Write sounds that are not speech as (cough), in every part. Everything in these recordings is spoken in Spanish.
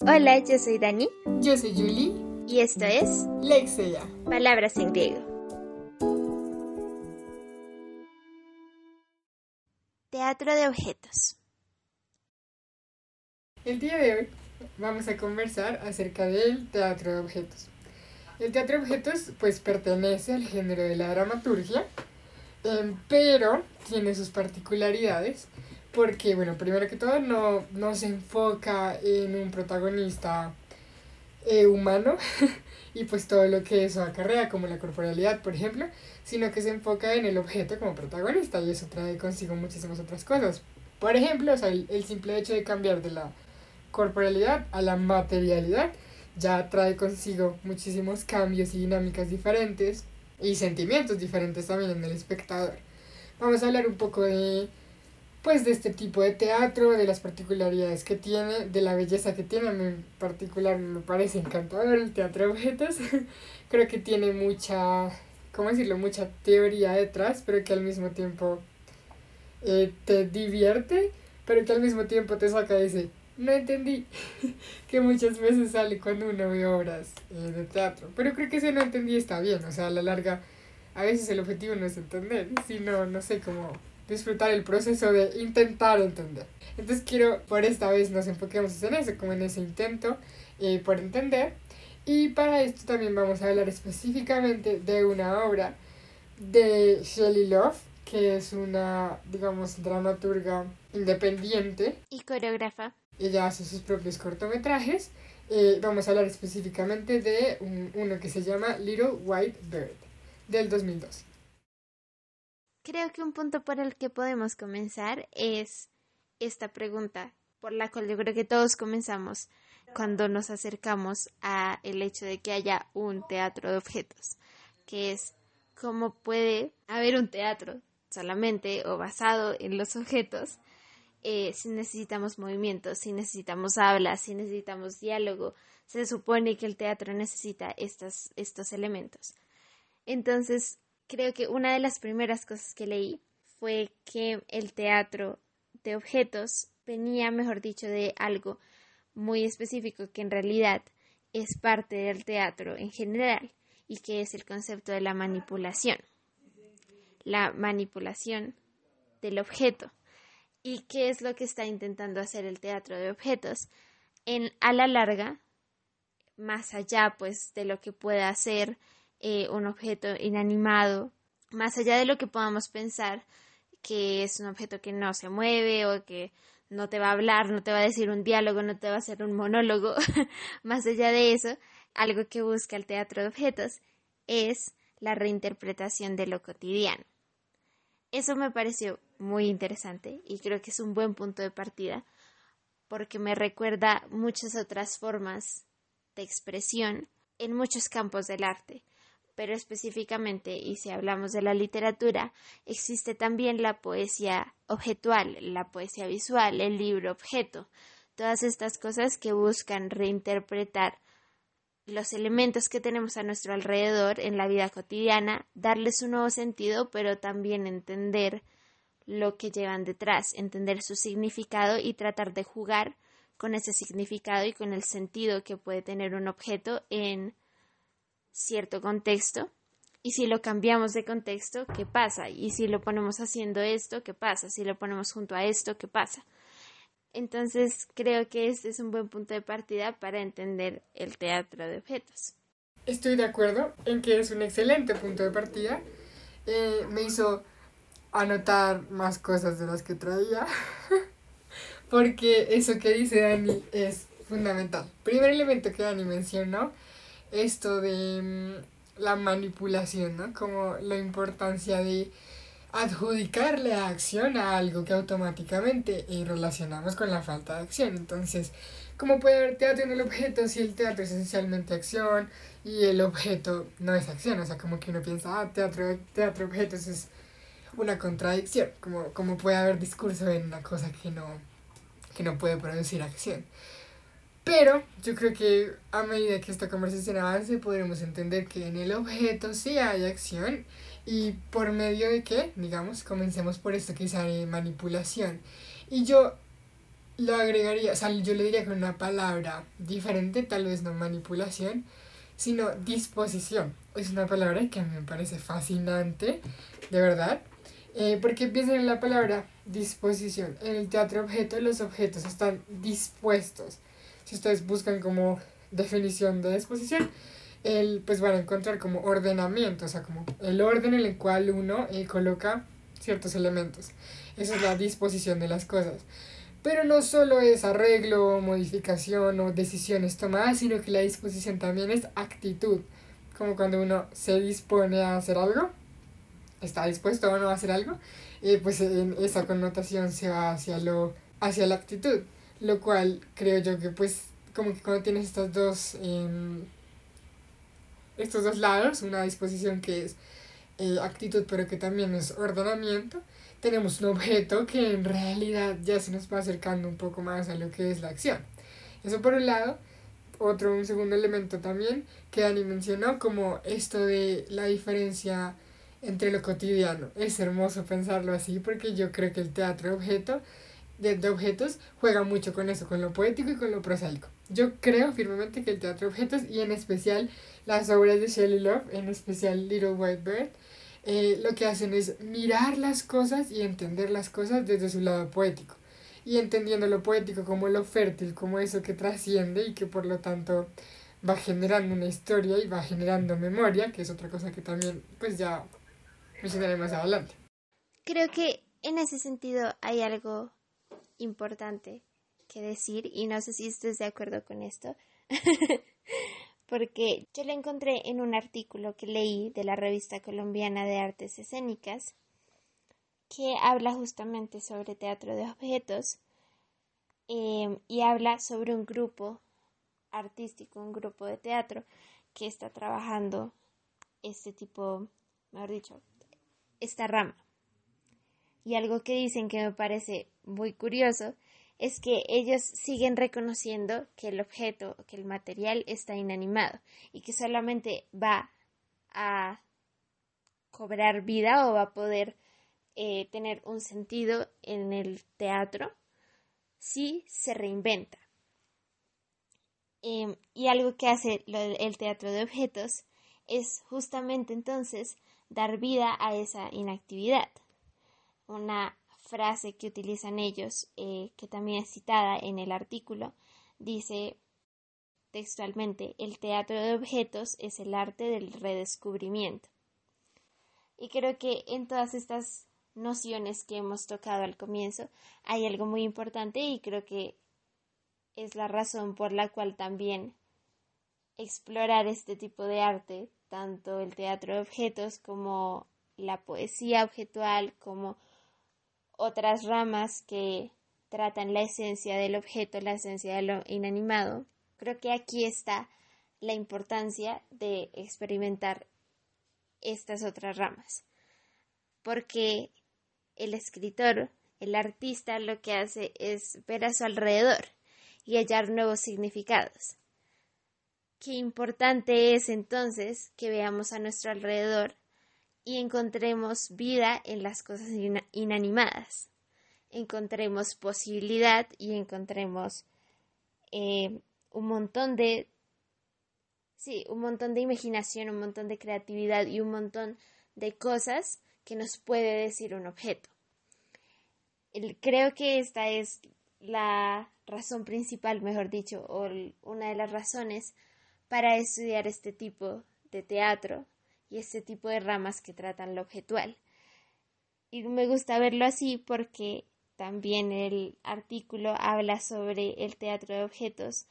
Hola, yo soy Dani. Yo soy Julie. Y esto es Lexia. Palabras en griego. Teatro de objetos. El día de hoy vamos a conversar acerca del teatro de objetos. El teatro de objetos pues pertenece al género de la dramaturgia, em, pero tiene sus particularidades porque, bueno, primero que todo no, no se enfoca en un protagonista eh, humano (laughs) y pues todo lo que eso acarrea, como la corporalidad, por ejemplo, sino que se enfoca en el objeto como protagonista y eso trae consigo muchísimas otras cosas. Por ejemplo, o sea, el, el simple hecho de cambiar de la corporalidad a la materialidad ya trae consigo muchísimos cambios y dinámicas diferentes y sentimientos diferentes también en el espectador. Vamos a hablar un poco de pues de este tipo de teatro, de las particularidades que tiene, de la belleza que tiene. En particular me parece encantador el teatro de objetos. (laughs) Creo que tiene mucha, ¿cómo decirlo? Mucha teoría detrás, pero que al mismo tiempo eh, te divierte, pero que al mismo tiempo te saca dice, no entendí, (laughs) que muchas veces sale cuando uno ve obras eh, de teatro. Pero creo que ese no entendí está bien, o sea, a la larga, a veces el objetivo no es entender, sino, no sé, cómo disfrutar el proceso de intentar entender. Entonces quiero, por esta vez nos enfoquemos en eso, como en ese intento eh, por entender. Y para esto también vamos a hablar específicamente de una obra de Shelley Love, que es una, digamos, dramaturga independiente. Y coreógrafa. Ella hace sus propios cortometrajes. Eh, vamos a hablar específicamente de uno que se llama Little White Bird, del 2002. Creo que un punto por el que podemos comenzar es esta pregunta, por la cual yo creo que todos comenzamos cuando nos acercamos a el hecho de que haya un teatro de objetos, que es cómo puede haber un teatro solamente o basado en los objetos eh, si necesitamos movimiento, si necesitamos habla, si necesitamos diálogo. Se supone que el teatro necesita estos, estos elementos. Entonces, creo que una de las primeras cosas que leí fue que el teatro de objetos venía, mejor dicho, de algo muy específico que en realidad es parte del teatro en general y que es el concepto de la manipulación. La manipulación del objeto. ¿Y qué es lo que está intentando hacer el teatro de objetos? En, a la larga, más allá pues de lo que pueda hacer eh, un objeto inanimado, más allá de lo que podamos pensar que es un objeto que no se mueve o que no te va a hablar, no te va a decir un diálogo, no te va a hacer un monólogo, (laughs) más allá de eso, algo que busca el teatro de objetos es la reinterpretación de lo cotidiano. Eso me pareció muy interesante y creo que es un buen punto de partida porque me recuerda muchas otras formas de expresión en muchos campos del arte pero específicamente, y si hablamos de la literatura, existe también la poesía objetual, la poesía visual, el libro objeto, todas estas cosas que buscan reinterpretar los elementos que tenemos a nuestro alrededor en la vida cotidiana, darles un nuevo sentido, pero también entender lo que llevan detrás, entender su significado y tratar de jugar con ese significado y con el sentido que puede tener un objeto en cierto contexto y si lo cambiamos de contexto, ¿qué pasa? Y si lo ponemos haciendo esto, ¿qué pasa? Si lo ponemos junto a esto, ¿qué pasa? Entonces creo que este es un buen punto de partida para entender el teatro de objetos. Estoy de acuerdo en que es un excelente punto de partida. Eh, me hizo anotar más cosas de las que traía, (laughs) porque eso que dice Dani es fundamental. Primer elemento que Dani mencionó esto de mm, la manipulación, ¿no? Como la importancia de adjudicarle a acción a algo que automáticamente eh, relacionamos con la falta de acción. Entonces, ¿cómo puede haber teatro en el objeto si el teatro es esencialmente acción y el objeto no es acción? O sea, como que uno piensa, ah, teatro, teatro objetos es una contradicción. Como, como puede haber discurso en una cosa que no, que no puede producir acción. Pero yo creo que a medida que esta conversación avance podremos entender que en el objeto sí hay acción y por medio de qué, digamos, comencemos por esto que es manipulación. Y yo lo agregaría, o sea, yo le diría con una palabra diferente, tal vez no manipulación, sino disposición. Es una palabra que a mí me parece fascinante, de verdad, eh, porque piensa en la palabra disposición. En el teatro objeto los objetos están dispuestos. Si ustedes buscan como definición de disposición, el, pues van a encontrar como ordenamiento, o sea, como el orden en el cual uno eh, coloca ciertos elementos. Esa es la disposición de las cosas. Pero no solo es arreglo, modificación o decisiones tomadas, sino que la disposición también es actitud. Como cuando uno se dispone a hacer algo, está dispuesto o no a hacer algo, eh, pues en esa connotación se va hacia, lo, hacia la actitud. Lo cual creo yo que pues como que cuando tienes estos dos, em, estos dos lados, una disposición que es eh, actitud pero que también es ordenamiento, tenemos un objeto que en realidad ya se nos va acercando un poco más a lo que es la acción. Eso por un lado. Otro, un segundo elemento también que Dani mencionó como esto de la diferencia entre lo cotidiano. Es hermoso pensarlo así porque yo creo que el teatro objeto de, objetos juega mucho con eso, con lo poético y con lo prosaico. Yo creo firmemente que el teatro de objetos y en especial las obras de Shelley Love, en especial Little White Bird, eh, lo que hacen es mirar las cosas y entender las cosas desde su lado poético. Y entendiendo lo poético como lo fértil, como eso que trasciende y que por lo tanto va generando una historia y va generando memoria, que es otra cosa que también pues ya mencionaré más adelante. Creo que en ese sentido hay algo importante que decir y no sé si estés de acuerdo con esto. (laughs) porque yo la encontré en un artículo que leí de la revista colombiana de artes escénicas que habla justamente sobre teatro de objetos em, y habla sobre un grupo artístico, un grupo de teatro que está trabajando este tipo, mejor dicho, esta rama. Y algo que dicen que me parece muy curioso es que ellos siguen reconociendo que el objeto, que el material está inanimado y que solamente va a cobrar vida o va a poder eh, tener un sentido en el teatro si se reinventa. Em, y algo que hace el teatro de objetos es justamente entonces dar vida a esa inactividad. Una frase que utilizan ellos, eh, que también es citada en el artículo, dice textualmente, el teatro de objetos es el arte del redescubrimiento. Y creo que en todas estas nociones que hemos tocado al comienzo hay algo muy importante y creo que es la razón por la cual también explorar este tipo de arte, tanto el teatro de objetos como la poesía objetual, como otras ramas que tratan la esencia del objeto, la esencia de lo inanimado, creo que aquí está la importancia de experimentar estas otras ramas. Porque el escritor, el artista, lo que hace es ver a su alrededor y hallar nuevos significados. Qué importante es entonces que veamos a nuestro alrededor y encontremos vida en las cosas inanimadas. Encontremos posibilidad y encontremos eh, un montón de sí, un montón de imaginación, un montón de creatividad y un montón de cosas que nos puede decir un objeto. creo que esta es la razón principal, mejor dicho, o una de las razones para estudiar este tipo de teatro y ese tipo de ramas que tratan lo objetual. Y me gusta verlo así porque también el artículo habla sobre el teatro de objetos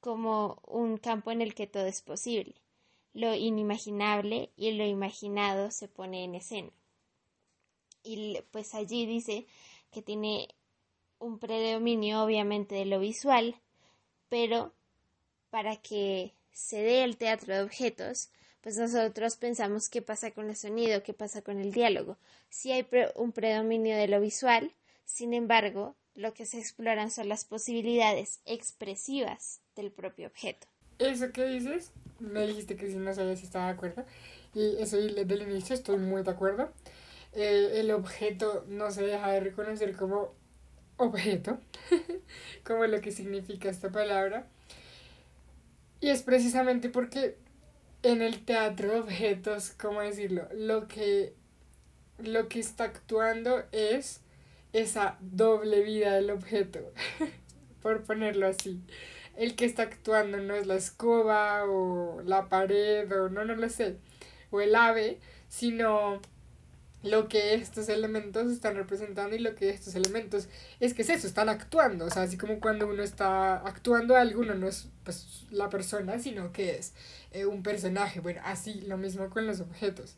como un campo en el que todo es posible. Lo inimaginable y lo imaginado se pone en escena. Y pues allí dice que tiene un predominio obviamente de lo visual, pero para que se dé el teatro de objetos pues nosotros pensamos qué pasa con el sonido, qué pasa con el diálogo. Si hay un predominio de lo visual, sin embargo, lo que se exploran son las posibilidades expresivas del propio objeto. Eso que dices, me dijiste que si no sabía si estaba de acuerdo, y eso desde el inicio estoy muy de acuerdo. Eh, el objeto no se deja de reconocer como objeto, (laughs) como lo que significa esta palabra. Y es precisamente porque en el teatro de objetos, ¿cómo decirlo? Lo que, lo que está actuando es esa doble vida del objeto, (laughs) por ponerlo así. El que está actuando no es la escoba o la pared o no, no lo sé, o el ave, sino lo que estos elementos están representando y lo que estos elementos es que es eso, están actuando, o sea, así como cuando uno está actuando algo, uno no es pues la persona, sino que es eh, un personaje, bueno, así lo mismo con los objetos.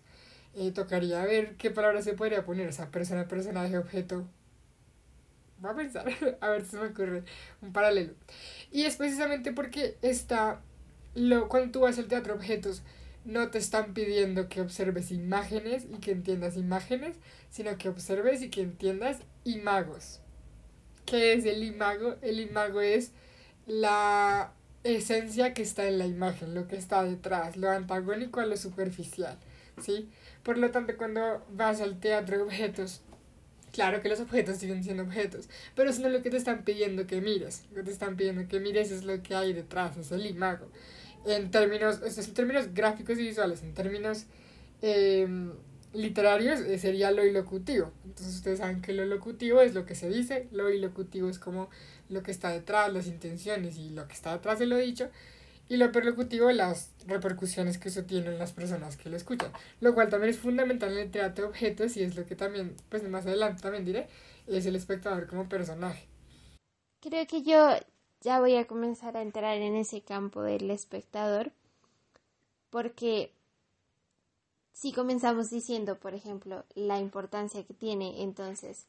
Eh, tocaría ver qué palabra se podría poner, o sea, persona, personaje, objeto. Voy a pensar, (laughs) a ver si me ocurre un paralelo. Y es precisamente porque está, lo, cuando tú vas al teatro objetos, no te están pidiendo que observes imágenes y que entiendas imágenes, sino que observes y que entiendas imagos. ¿Qué es el imago? El imago es la esencia que está en la imagen, lo que está detrás, lo antagónico a lo superficial, ¿sí? Por lo tanto, cuando vas al teatro de objetos, claro que los objetos siguen siendo objetos, pero eso no es lo que te están pidiendo que mires, lo que te están pidiendo que mires es lo que hay detrás, es el imago en términos, en términos gráficos y visuales, en términos em, literarios eh, sería lo ilocutivo. Entonces ustedes saben que lo locutivo es lo que se dice, lo ilocutivo es como lo que está detrás, las intenciones y lo que está detrás de lo dicho, y lo perlocutivo las repercusiones que eso tiene en las personas que lo escuchan, lo cual también es fundamental en el teatro de objetos y es lo que también, pues más adelante también diré, es el espectador como personaje. Creo que yo ya voy a comenzar a entrar en ese campo del espectador, porque si comenzamos diciendo, por ejemplo, la importancia que tiene, entonces,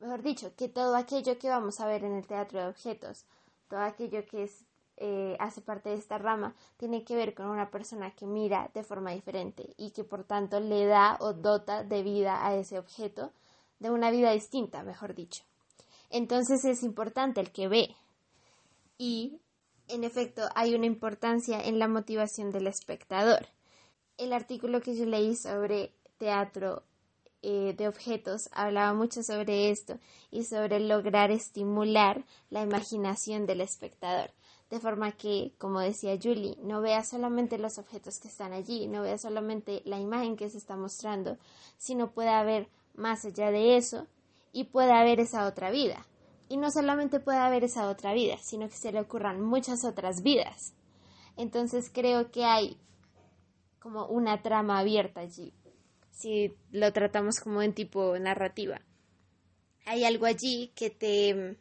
mejor dicho, que todo aquello que vamos a ver en el teatro de objetos, todo aquello que eh, hace parte de esta rama, tiene que ver con una persona que mira de forma diferente y que por tanto le da o dota de vida a ese objeto, de una vida distinta, mejor dicho. Entonces es importante el que ve, y, en efecto, hay una importancia en la motivación del espectador. El artículo que yo leí sobre teatro eh, de objetos hablaba mucho sobre esto y sobre lograr estimular la imaginación del espectador, de forma que, como decía Julie, no vea solamente los objetos que están allí, no vea solamente la imagen que se está mostrando, sino pueda ver más allá de eso y pueda ver esa otra vida, y no solamente puede haber esa otra vida, sino que se le ocurran muchas otras vidas. Entonces creo que hay como una trama abierta allí, si lo tratamos como en tipo narrativa. Hay algo allí que te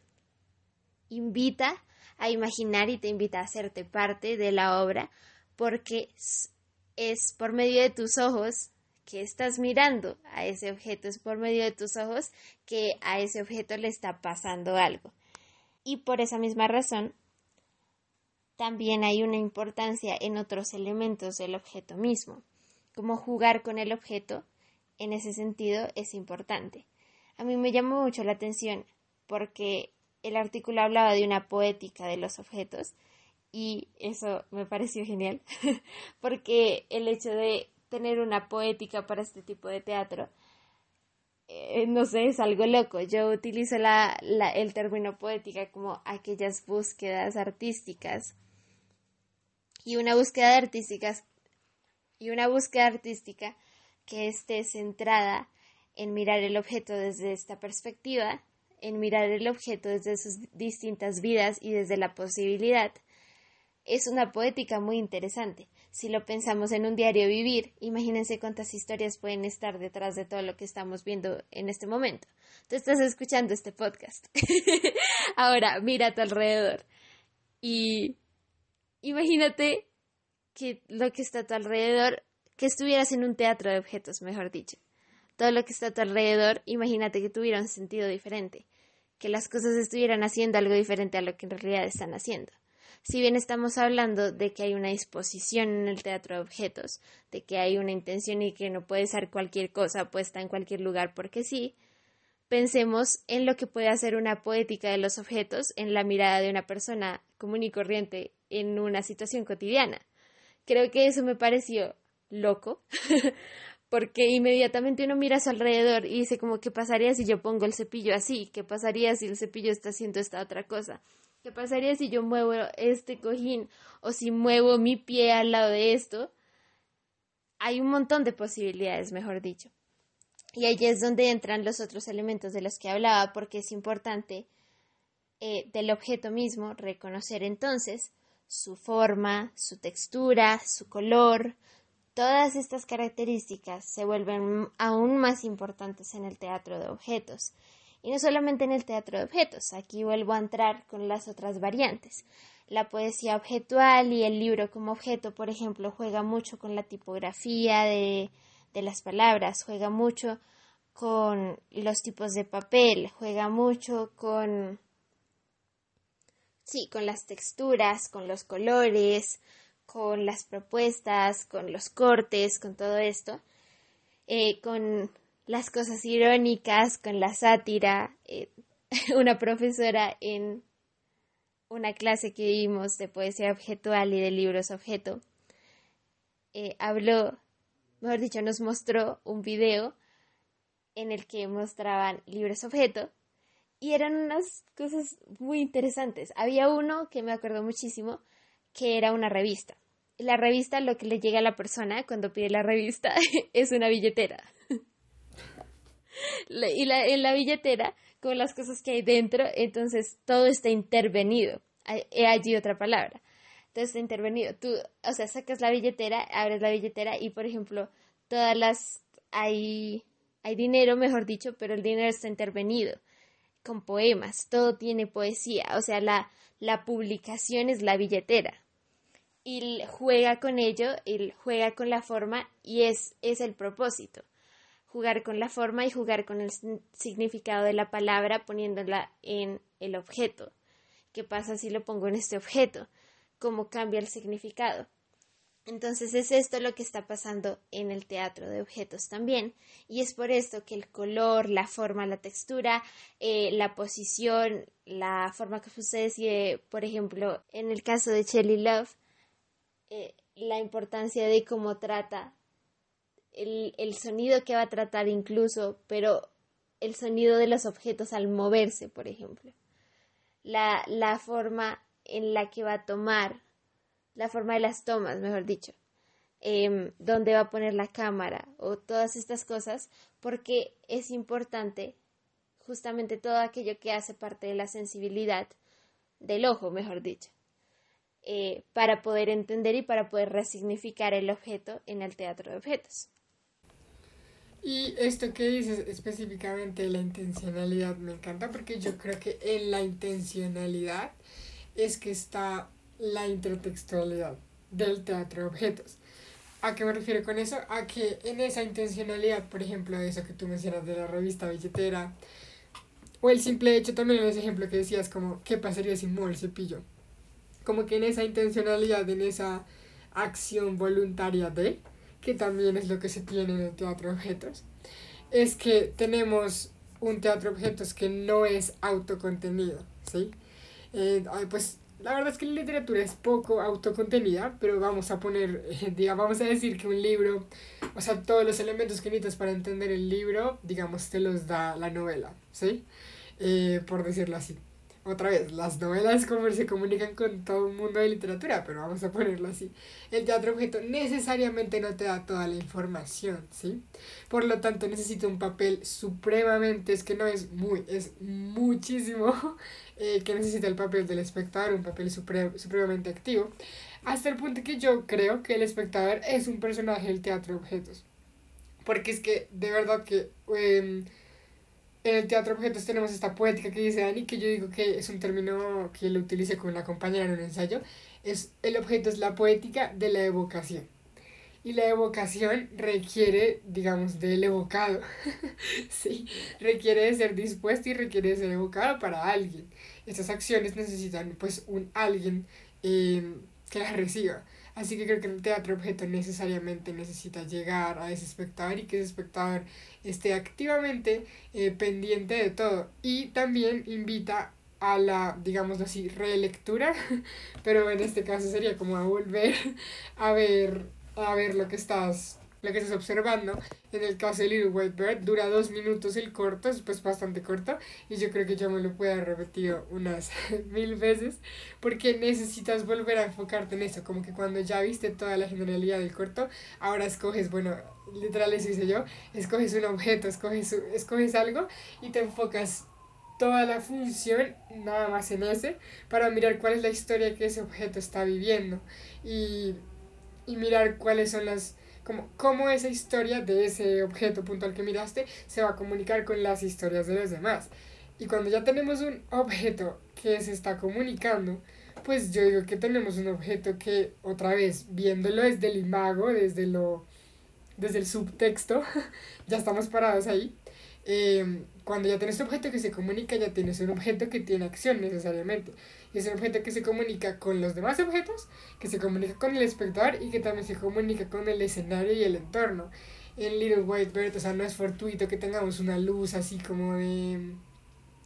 invita a imaginar y te invita a hacerte parte de la obra porque es por medio de tus ojos que estás mirando a ese objeto, es por medio de tus ojos que a ese objeto le está pasando algo. Y por esa misma razón, también hay una importancia en otros elementos del objeto mismo, como jugar con el objeto, en ese sentido es importante. A mí me llamó mucho la atención porque el artículo hablaba de una poética de los objetos y eso me pareció genial (laughs) porque el hecho de tener una poética para este tipo de teatro. Eh, no sé, es algo loco. Yo utilizo la, la, el término poética como aquellas búsquedas artísticas. Y una búsqueda artística y una búsqueda artística que esté centrada en mirar el objeto desde esta perspectiva, en mirar el objeto desde sus distintas vidas y desde la posibilidad, es una poética muy interesante. Si lo pensamos en un diario vivir, imagínense cuántas historias pueden estar detrás de todo lo que estamos viendo en este momento. Tú estás escuchando este podcast. (laughs) Ahora, mira a tu alrededor y imagínate que lo que está a tu alrededor, que estuvieras en un teatro de objetos, mejor dicho. Todo lo que está a tu alrededor, imagínate que tuviera un sentido diferente, que las cosas estuvieran haciendo algo diferente a lo que en realidad están haciendo si bien estamos hablando de que hay una disposición en el teatro de objetos, de que hay una intención y que no puede ser cualquier cosa puesta en cualquier lugar porque sí, pensemos en lo que puede hacer una poética de los objetos en la mirada de una persona común y corriente en una situación cotidiana. Creo que eso me pareció loco, (laughs) porque inmediatamente uno mira a su alrededor y dice como, ¿qué pasaría si yo pongo el cepillo así? ¿Qué pasaría si el cepillo está haciendo esta otra cosa? ¿Qué pasaría si yo muevo este cojín o si muevo mi pie al lado de esto? Hay un montón de posibilidades, mejor dicho. Y ahí es donde entran los otros elementos de los que hablaba, porque es importante eh, del objeto mismo reconocer entonces su forma, su textura, su color, Todas estas características se vuelven aún más importantes en el teatro de objetos. Y no solamente en el teatro de objetos, aquí vuelvo a entrar con las otras variantes. La poesía objetual y el libro como objeto, por ejemplo, juega mucho con la tipografía de, de las palabras, juega mucho con los tipos de papel, juega mucho con sí, con las texturas, con los colores, con las propuestas, con los cortes, con todo esto, eh, con las cosas irónicas, con la sátira. Eh, (laughs) una profesora en una clase que vimos de poesía objetual y de libros objeto, eh, habló, mejor dicho, nos mostró un video en el que mostraban libros objeto y eran unas cosas muy interesantes. Había uno que me acuerdo muchísimo, que era una revista. La revista, lo que le llega a la persona cuando pide la revista (laughs) es una billetera. (laughs) (laughs) y la, en la billetera, con las cosas que hay dentro, entonces todo está intervenido. He allí otra palabra. Todo está intervenido. Tú, o sea, sacas la billetera, abres la billetera y, por ejemplo, todas las... Hay, hay dinero, mejor dicho, pero el dinero está intervenido con poemas. Todo tiene poesía. O sea, la, la publicación es la billetera y juega con ello, él juega con la forma y es, es el propósito. Jugar con la forma y jugar con el significado de la palabra poniéndola en el objeto. ¿Qué pasa si lo pongo en este objeto? ¿Cómo cambia el significado? Entonces es esto lo que está pasando en el teatro de objetos también. Y es por esto que el color, la forma, la textura, eh, la posición, la forma que ustedes, y por ejemplo, en el caso de Shelley Love, eh, la importancia de cómo trata, el, el sonido que va a tratar incluso, pero el sonido de los objetos al moverse, por ejemplo. La, la forma en la que va a tomar, la forma de las tomas, mejor dicho, eh, dónde va a poner la cámara o todas estas cosas, porque es importante justamente todo aquello que hace parte de la sensibilidad del ojo, mejor dicho. Eh, para poder entender y para poder resignificar el objeto en el teatro de objetos. Y esto que dices específicamente la intencionalidad me encanta porque yo creo que en la intencionalidad es que está la intertextualidad del teatro de objetos. ¿A qué me refiero con eso? A que en esa intencionalidad, por ejemplo, eso que tú mencionas de la revista billetera, o el simple hecho también en ese ejemplo que decías como, ¿qué pasaría si muevo el cepillo? como que en esa intencionalidad, en esa acción voluntaria de, que también es lo que se tiene en el teatro objetos, es que tenemos un teatro objetos que no es autocontenido, ¿sí? Eh, pues la verdad es que la literatura es poco autocontenida, pero vamos a poner, (laughs) digamos, vamos a decir que un libro, o sea, todos los elementos que necesitas para entender el libro, digamos, te los da la novela, ¿sí? Eh, por decirlo así otra vez, las novelas como se comunican con todo el mundo de literatura, pero vamos a ponerlo así. El teatro objeto necesariamente no te da toda la información, ¿sí? Por lo tanto, necesita un papel supremamente, es que no es muy, es muchísimo (laughs) eh, que necesita el papel del espectador, un papel supremamente activo, hasta el punto que yo creo que el espectador es un personaje del teatro de objetos. Porque es que, de verdad que... Em, en el teatro objetos tenemos esta poética que dice Dani, que yo digo que es un término que lo utilice con la compañera en un ensayo, es el objeto es la poética de la evocación. Y la evocación requiere, digamos, del evocado. (laughs) sí, requiere de ser dispuesto y requiere de ser evocado para alguien. Estas acciones necesitan, pues, un alguien eh, que las reciba. Así que creo que el teatro objeto necesariamente necesita llegar a ese espectador y que ese espectador esté activamente eh, pendiente de todo. Y también invita a la, digamos así, relectura, (laughs) pero en este caso sería como a volver (laughs) a ver, a ver lo que estás lo que estás observando. En el caso de Little White Bird dura dos minutos el corto, es pues bastante corto y yo creo que yo me lo puedo haber repetido unas (laughs) mil veces porque necesitas volver a enfocarte en eso, como que cuando ya viste toda la generalidad del corto, ahora escoges, bueno, literal eso hice yo, escoges un objeto, escoges, escoges algo y te enfocas toda la función nada más en ese para mirar cuál es la historia que ese objeto está viviendo y, y mirar cuáles son las como cómo esa historia de ese objeto puntual que miraste se va a comunicar con las historias de los demás. Y cuando ya tenemos un objeto que se está comunicando, pues yo digo que tenemos un objeto que otra vez viéndolo desde el imago, desde lo desde el subtexto, (laughs) ya estamos parados ahí. Eh, cuando ya tienes un objeto que se comunica, ya tienes un objeto que tiene acción necesariamente. Es un objeto que se comunica con los demás objetos, que se comunica con el espectador y que también se comunica con el escenario y el entorno. En Little White Bird, o sea, no es fortuito que tengamos una luz así como de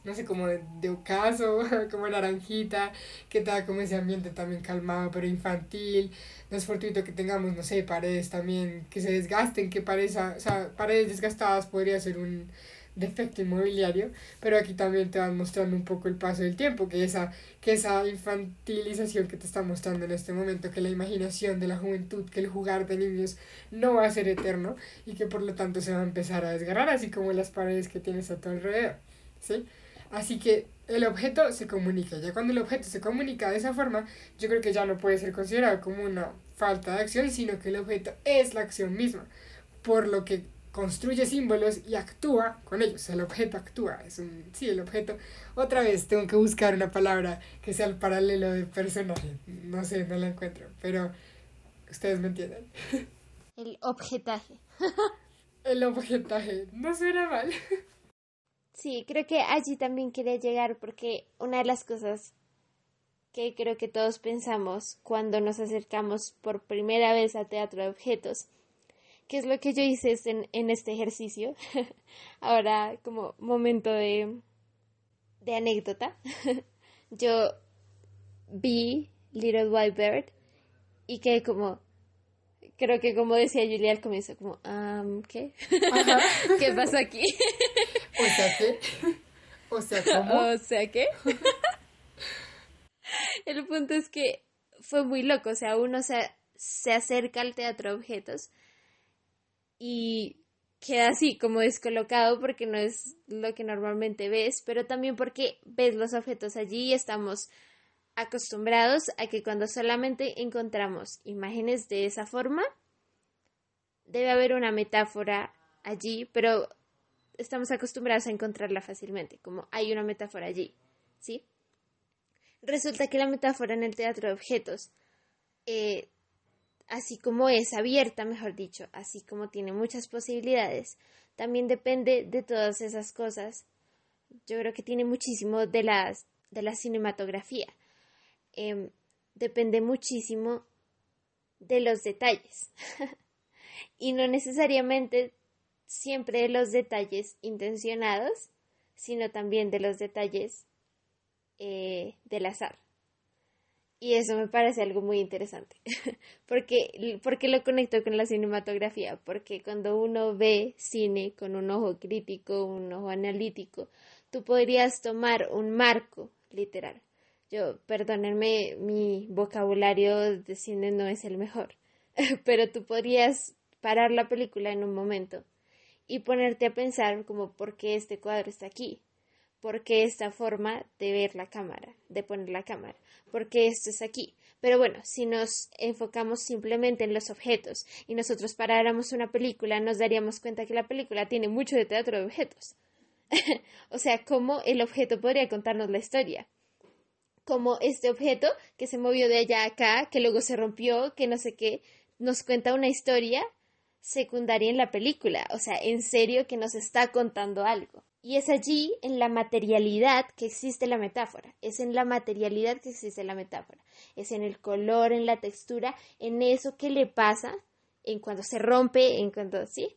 no sé, como de, de ocaso, (laughs) como naranjita, que da como ese ambiente también calmado, pero infantil. No es fortuito que tengamos, no sé, paredes también que se desgasten, que pareza, o sea, paredes desgastadas podría ser un defecto inmobiliario, pero aquí también te van mostrando un poco el paso del tiempo, que esa, que esa infantilización que te está mostrando en este momento, que la imaginación de la juventud, que el jugar de niños no va a ser eterno y que por lo tanto se va a empezar a desgarrar, así como las paredes que tienes a tu alrededor, ¿sí? Así que el objeto se comunica. Ya cuando el objeto se comunica de esa forma, yo creo que ya no puede ser considerado como una falta de acción, sino que el objeto es la acción misma. Por lo que construye símbolos y actúa con ellos. El objeto actúa. Es un, sí, el objeto. Otra vez tengo que buscar una palabra que sea el paralelo de personaje. No sé, no la encuentro. Pero ustedes me entienden. (laughs) El objetaje. (laughs) el objetaje. No suena mal. (laughs) Sí, creo que allí también quería llegar porque una de las cosas que creo que todos pensamos cuando nos acercamos por primera vez a teatro de objetos, que es lo que yo hice en, en este ejercicio, (laughs) ahora como momento de, de anécdota, (laughs) yo vi Little White Bird y quedé como, creo que como decía Julia al comienzo, como, ¿qué? (laughs) ¿Qué pasa aquí? o sea, ¿qué? O sea, ¿cómo? O sea, ¿qué? El punto es que fue muy loco, o sea, uno se, se acerca al teatro objetos y queda así como descolocado porque no es lo que normalmente ves, pero también porque ves los objetos allí y estamos acostumbrados a que cuando solamente encontramos imágenes de esa forma, debe haber una metáfora allí, pero estamos acostumbrados a encontrarla fácilmente, como hay una metáfora allí, ¿sí? Resulta que la metáfora en el teatro de objetos, eh, así como es abierta, mejor dicho, así como tiene muchas posibilidades, también depende de todas esas cosas. Yo creo que tiene muchísimo de, las, de la cinematografía. Em, depende muchísimo de los detalles. (laughs) y no necesariamente siempre de los detalles intencionados, sino también de los detalles eh, del azar. Y eso me parece algo muy interesante. (laughs) porque, porque lo conecto con la cinematografía. Porque cuando uno ve cine con un ojo crítico, un ojo analítico, tú podrías tomar un marco literal yo, perdónenme, mi vocabulario de cine no es el mejor, (laughs) pero tú podrías parar la película en un momento y ponerte a pensar como por qué este cuadro está aquí, por qué esta forma de ver la cámara, de poner la cámara, por qué esto es aquí. Pero bueno, si nos enfocamos simplemente en los objetos y nosotros paráramos una película, nos daríamos cuenta que la película tiene mucho de teatro de objetos. (laughs) o sea, cómo el objeto podría contarnos la historia como este objeto que se movió de allá a acá, que luego se rompió, que no sé qué, nos cuenta una historia secundaria en la película, o sea, en serio que nos está contando algo. Y es allí, en la materialidad, que existe la metáfora. Es en la materialidad que existe la metáfora. Es en el color, en la textura, en eso que le pasa, en cuando se rompe, en cuando, ¿sí?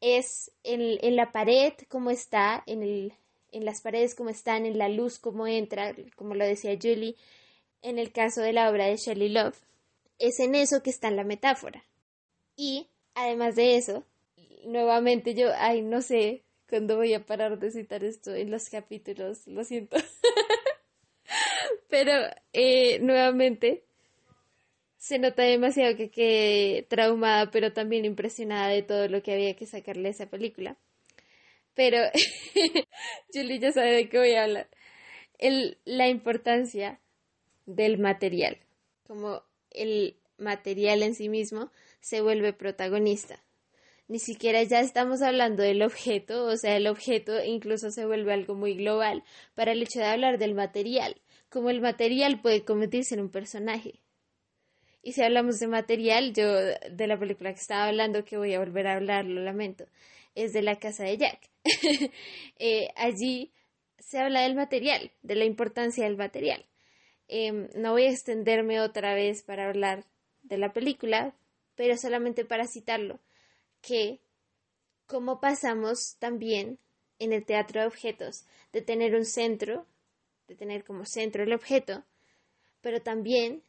Es en, en la pared, como está, en el, en las paredes como están, en la luz como entra, como lo decía Julie en el caso de la obra de Shelley Love. Es en eso que está la metáfora. Y Además de eso, nuevamente yo, ay, no sé cuándo voy a parar de citar esto en los capítulos, lo siento. (laughs) Pero eh, nuevamente se nota demasiado que quedé traumada, pero también impresionada de todo lo que había que sacarle a esa película. Pero (laughs) Julie ya sabe de qué voy a hablar. El, la importancia del material, como el material en sí mismo se vuelve protagonista. Ni siquiera ya estamos hablando del objeto, o sea, el objeto incluso se vuelve algo muy global para el hecho de hablar del material, como el material puede convertirse en un personaje. Y si hablamos de material, yo de la película que estaba hablando, que voy a volver a hablar, lo lamento, es de la casa de Jack. (laughs) Eh, allí se habla del material, de la importancia del material. Em, no voy a extenderme otra vez para hablar de la película, pero solamente para citarlo, que como pasamos también en el teatro de objetos, de tener un centro, de tener como centro el objeto, pero también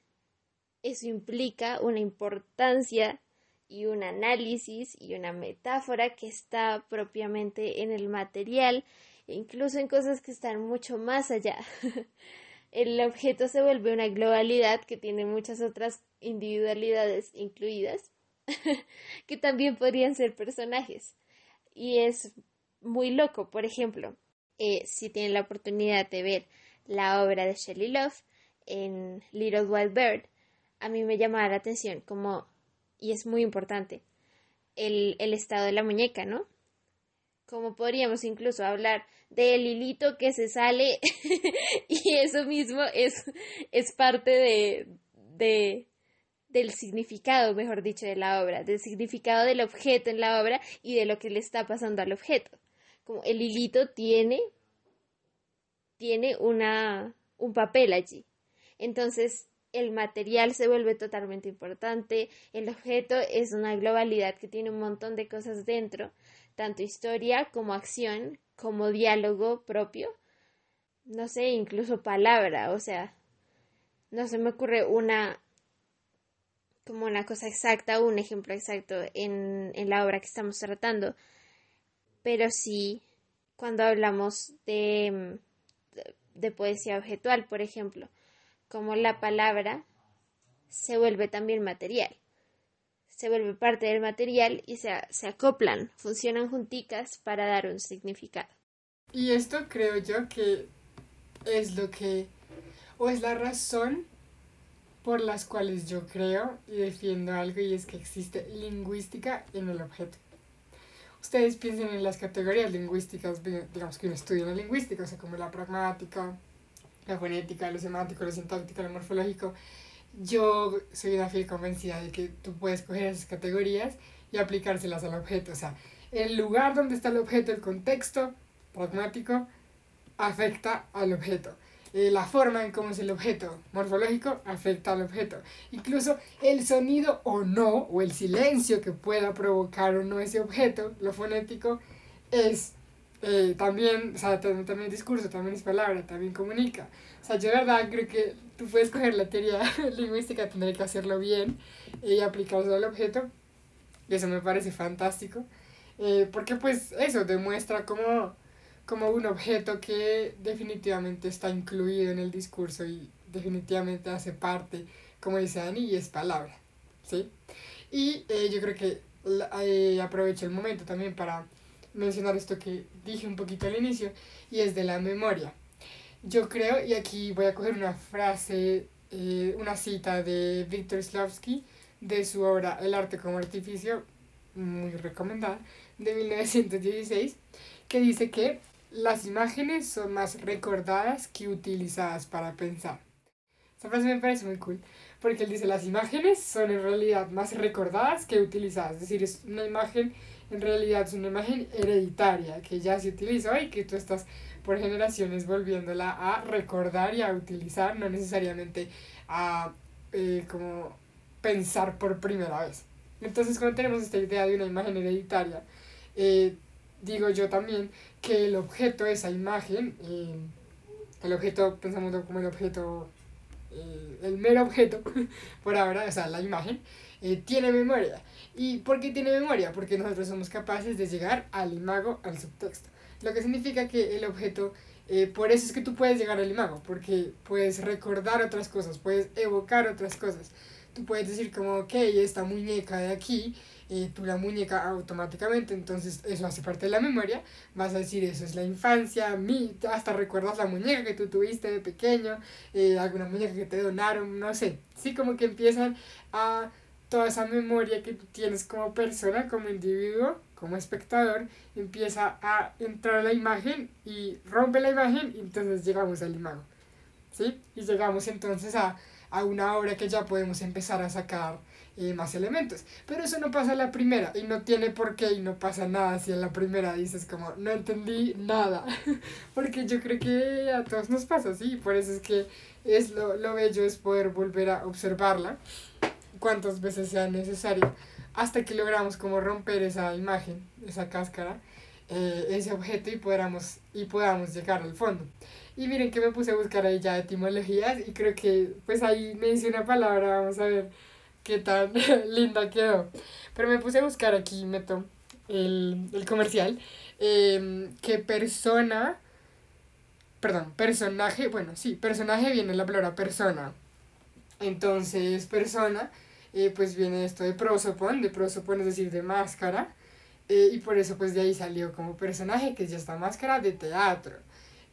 eso implica una importancia y un análisis y una metáfora que está propiamente en el material, incluso en cosas que están mucho más allá. (laughs) el objeto se vuelve una globalidad que tiene muchas otras individualidades incluidas, (laughs) que también podrían ser personajes. Y es muy loco, por ejemplo, eh, si tienen la oportunidad de ver la obra de Shelley Love en Little Wild Bird, a mí me llama la atención como, y es muy importante, el, el estado de la muñeca, ¿no? Como podríamos incluso hablar del hilito que se sale (laughs) y eso mismo es, es parte de, de, del significado, mejor dicho, de la obra, del significado del objeto en la obra y de lo que le está pasando al objeto. Como el hilito tiene, tiene una, un papel allí. Entonces, el material se vuelve totalmente importante, el objeto es una globalidad que tiene un montón de cosas dentro, tanto historia como acción, como diálogo propio, no sé, incluso palabra, o sea, no se me ocurre una como una cosa exacta, un ejemplo exacto en, en la obra que estamos tratando, pero sí cuando hablamos de, de poesía objetual, por ejemplo, como la palabra se vuelve también material. Se vuelve parte del material y se, se acoplan, funcionan junticas para dar un significado. Y esto creo yo que es lo que, o es la razón por las cuales yo creo y defiendo algo y es que existe lingüística en el objeto. Ustedes piensen en las categorías lingüísticas, digamos que uno estudia la lingüística, o sea, como la pragmática, la fonética, lo semántico, lo sintáctico, lo morfológico. Yo soy una fiel convencida de que tú puedes coger esas categorías y aplicárselas al objeto. O sea, el lugar donde está el objeto, el contexto pragmático, afecta al objeto. Eh, la forma en cómo es el objeto morfológico afecta al objeto. Incluso el sonido o no, o el silencio que pueda provocar o no ese objeto, lo fonético, es eh, también, o sea, también, discurso, también es palabra, también comunica. O sea, yo de verdad creo que tú puedes coger la teoría (laughs) lingüística, tendré que hacerlo bien y aplicarlo al objeto. Y eso me parece fantástico. Eh, porque pues eso demuestra como, como un objeto que definitivamente está incluido en el discurso y definitivamente hace parte, como dice Dani, y es palabra. ¿sí? Y eh, yo creo que aprovecho el momento también para mencionar esto que dije un poquito al inicio, y es de la memoria. Yo creo, y aquí voy a coger una frase, eh, una cita de Víctor Slavsky, de su obra El arte como artificio, muy recomendada, de 1916, que dice que las imágenes son más recordadas que utilizadas para pensar. Esa frase me parece muy cool, porque él dice las imágenes son en realidad más recordadas que utilizadas, es decir, es una imagen en realidad es una imagen hereditaria que ya se utiliza y que tú estás por generaciones volviéndola a recordar y a utilizar, no necesariamente a eh, como pensar por primera vez. Entonces cuando tenemos esta idea de una imagen hereditaria, eh, digo yo también que el objeto, esa imagen, eh, el objeto, pensamos como el objeto eh, el mero objeto, (laughs) por ahora, o sea, la imagen, eh, tiene memoria. ¿Y por qué tiene memoria? Porque nosotros somos capaces de llegar al imago, al subtexto. Lo que significa que el objeto, por eso es que tú puedes llegar al imago, porque puedes recordar otras cosas, puedes evocar otras cosas. Tú puedes decir como, ok, esta muñeca de aquí eh, tú la muñeca automáticamente, entonces eso hace parte de la memoria, vas a decir eso es la infancia, mi, hasta recuerdas la muñeca que tú tuviste de pequeño, eh, alguna muñeca que te donaron, no sé, sí como que empiezan a toda esa memoria que tú tienes como persona, como individuo, como espectador, empieza a entrar a la imagen y rompe la imagen y entonces llegamos al imago, ¿sí? Y llegamos entonces a, a una obra que ya podemos empezar a sacar y más elementos. Pero eso no pasa en la primera y no tiene por qué y no pasa nada si en la primera dices como no entendí nada. (laughs) Porque yo creo que a todos nos pasa así, por eso es que es lo, lo bello es poder volver a observarla cuantas veces sea necesario hasta que logramos como romper esa imagen, esa cáscara, eh, ese objeto y podamos, y podamos llegar al fondo. Y miren que me puse a buscar ahí ya etimologías y creo que pues ahí me dice una palabra, vamos a ver qué tan (laughs) linda quedó. Pero me puse a buscar aquí, meto el, el comercial, eh, que persona, perdón, personaje, bueno, sí, personaje viene la palabra persona. Entonces, persona, eh, pues viene esto de prosopon, de prosopon es decir, de máscara. Eh, y por eso pues de ahí salió como personaje, que es esta máscara de teatro.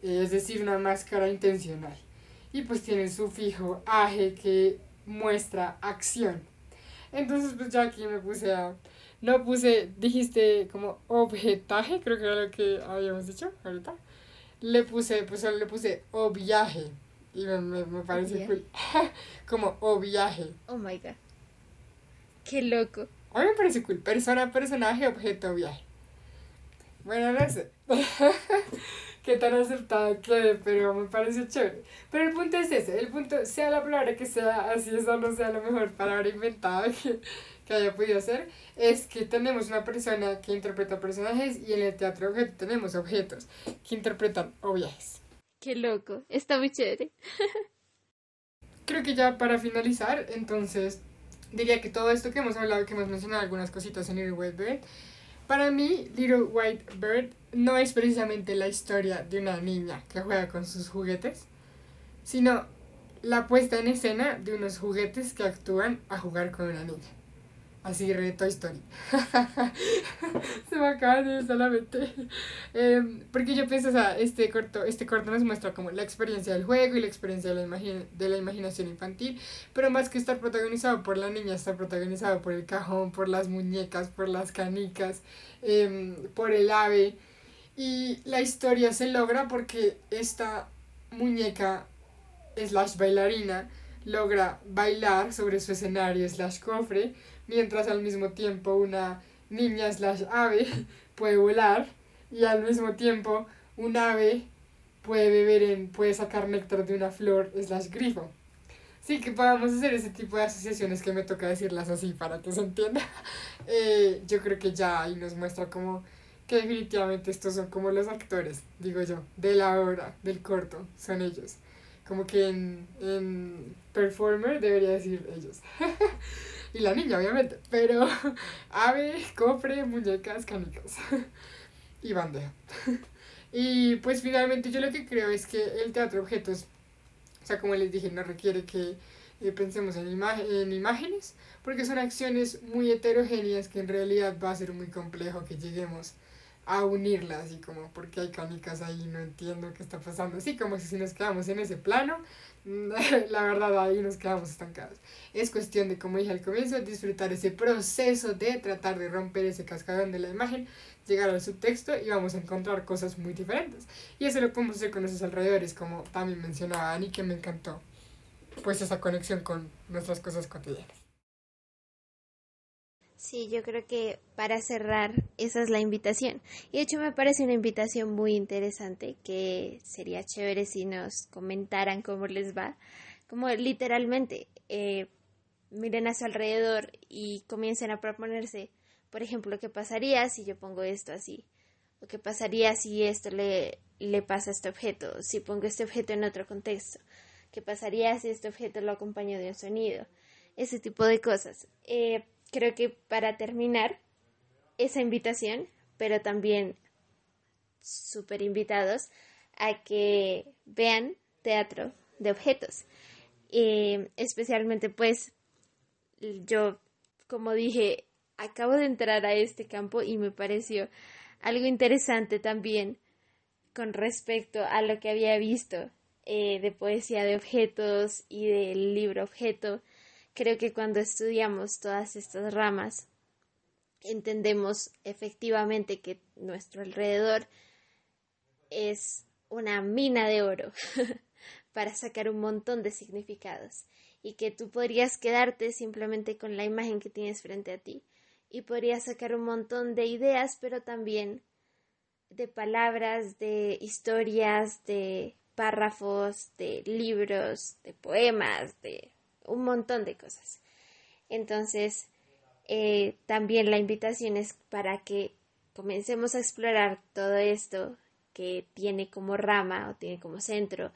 Eh, es decir, una máscara intencional. Y pues tiene el sufijo aje que muestra acción. Entonces, pues ya aquí me puse a. No puse, dijiste como objetaje, creo que era lo que habíamos dicho ahorita. Le puse, pues solo le puse obviaje. Y me, me, me parece cool. (laughs) como obviaje. Oh my god. Qué loco. A mí me parece cool. Persona, personaje, objeto, viaje. Bueno, no sé. (laughs) qué tan aceptada quede, pero me parece chévere. Pero el punto es ese, el punto, sea la palabra que sea, así esa no sea la mejor palabra inventada que, que haya podido ser, es que tenemos una persona que interpreta personajes y en el teatro objeto tenemos objetos que interpretan obviajes. Qué loco, está muy chévere. Creo que ya para finalizar, entonces, diría que todo esto que hemos hablado, que hemos mencionado algunas cositas en el web, para mí, Little White Bird no es precisamente la historia de una niña que juega con sus juguetes, sino la puesta en escena de unos juguetes que actúan a jugar con una niña. Así re Toy Story. (laughs) Se me acaba de solamente. Eh, porque yo pienso, o sea, este corto, este corto nos muestra como la experiencia del juego y la experiencia de la, de la imaginación infantil. Pero más que estar protagonizado por la niña, está protagonizado por el cajón, por las muñecas, por las canicas, eh, por el ave. Y la historia se logra porque esta muñeca slash bailarina logra bailar sobre su escenario slash cofre mientras al mismo tiempo una niña slash ave (laughs) puede volar y al mismo tiempo un ave puede beber en, puede sacar néctar de una flor slash grifo. Sí, que podamos hacer ese tipo de asociaciones que me toca decirlas así para que se entienda. (laughs) Eh, yo creo que ya ahí nos muestra como que definitivamente estos son como los actores, digo yo, de la obra, del corto, son ellos. Como que en, en performer debería decir ellos. (laughs) y la niña, obviamente. Pero (laughs) ave, cofre, muñecas, canicas. (laughs) y bandeja. y pues finalmente yo lo que creo es que el teatro objetos, o sea, como les dije, no requiere que eh, pensemos en, en imágenes, porque son acciones muy heterogéneas que en realidad va a ser muy complejo que lleguemos a unirlas y como porque hay canicas ahí no entiendo qué está pasando. Así como si nos quedamos en ese plano (laughs) la verdad ahí nos quedamos estancados. Es cuestión de como dije al comienzo disfrutar ese proceso de tratar de romper ese cascadón de la imagen llegar al subtexto y vamos a encontrar cosas muy diferentes. Y eso lo podemos hacer con nuestros alrededores como también mencionaba Ani que me encantó pues esa conexión con nuestras cosas cotidianas Sí, yo creo que para cerrar esa es la invitación. Y de hecho me parece una invitación muy interesante que sería chévere si nos comentaran cómo les va. Como literalmente eh, miren a su alrededor y comiencen a proponerse, por ejemplo, qué pasaría si yo pongo esto así. O qué pasaría si esto le, le pasa a este objeto, si pongo este objeto en otro contexto ¿Qué pasaría si este objeto lo acompañó de un sonido? Ese tipo de cosas. Eh, creo que para terminar esa invitación, pero también súper invitados a que vean teatro de objetos. Especialmente pues yo, como dije, acabo de entrar a este campo y me pareció algo interesante también con respecto a lo que había visto eh, de poesía de objetos y del libro objeto. Creo que cuando estudiamos todas estas ramas entendemos efectivamente que nuestro alrededor es una mina de oro (laughs) para sacar un montón de significados. Y que tú podrías quedarte simplemente con la imagen que tienes frente a ti y podrías sacar un montón de ideas, pero también de palabras, de historias, de párrafos, de libros, de poemas, de un montón de cosas. Entonces, eh, también la invitación es para que comencemos a explorar todo esto que tiene como rama o tiene como centro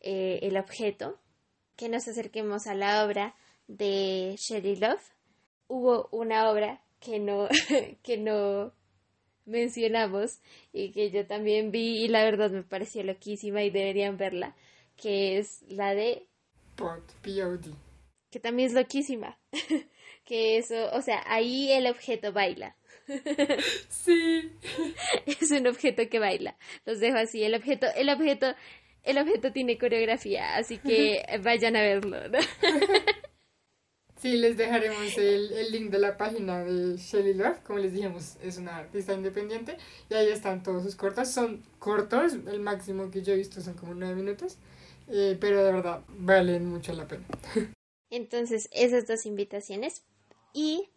eh, el objeto, que nos acerquemos a la obra de Shelley Love. Hubo una obra que no, (laughs) que no mencionamos y que yo también vi y la verdad me pareció loquísima y deberían verla, que es la de Pod, POD. Que también es loquísima. (laughs) que eso, o sea, ahí el objeto baila. (laughs) Sí. es un objeto que baila. Los dejo así. El objeto, el objeto, el objeto tiene coreografía, así que (laughs) vayan a verlo. Sí, les dejaremos el, el, link de la página de Shelly Love. Como les dijimos, es una artista independiente. Y ahí están todos sus cortos. Son cortos, el máximo que yo he visto son como nueve minutos. Eh, pero de verdad, valen mucho la pena. Entonces, esas dos invitaciones. Y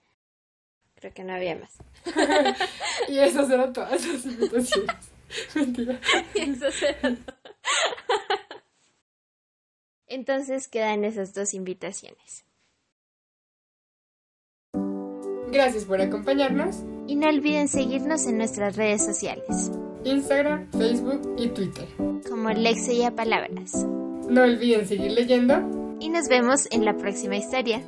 creo que no había más. (laughs) y esas eran todas las invitaciones. (laughs) Mentira. (laughs) y esas eran Entonces quedan esas dos invitaciones. Gracias por acompañarnos. Y no olviden seguirnos en nuestras redes sociales. Instagram, Facebook y Twitter. Como Lexia Palabras. No olviden seguir leyendo. Y nos vemos en la próxima historia.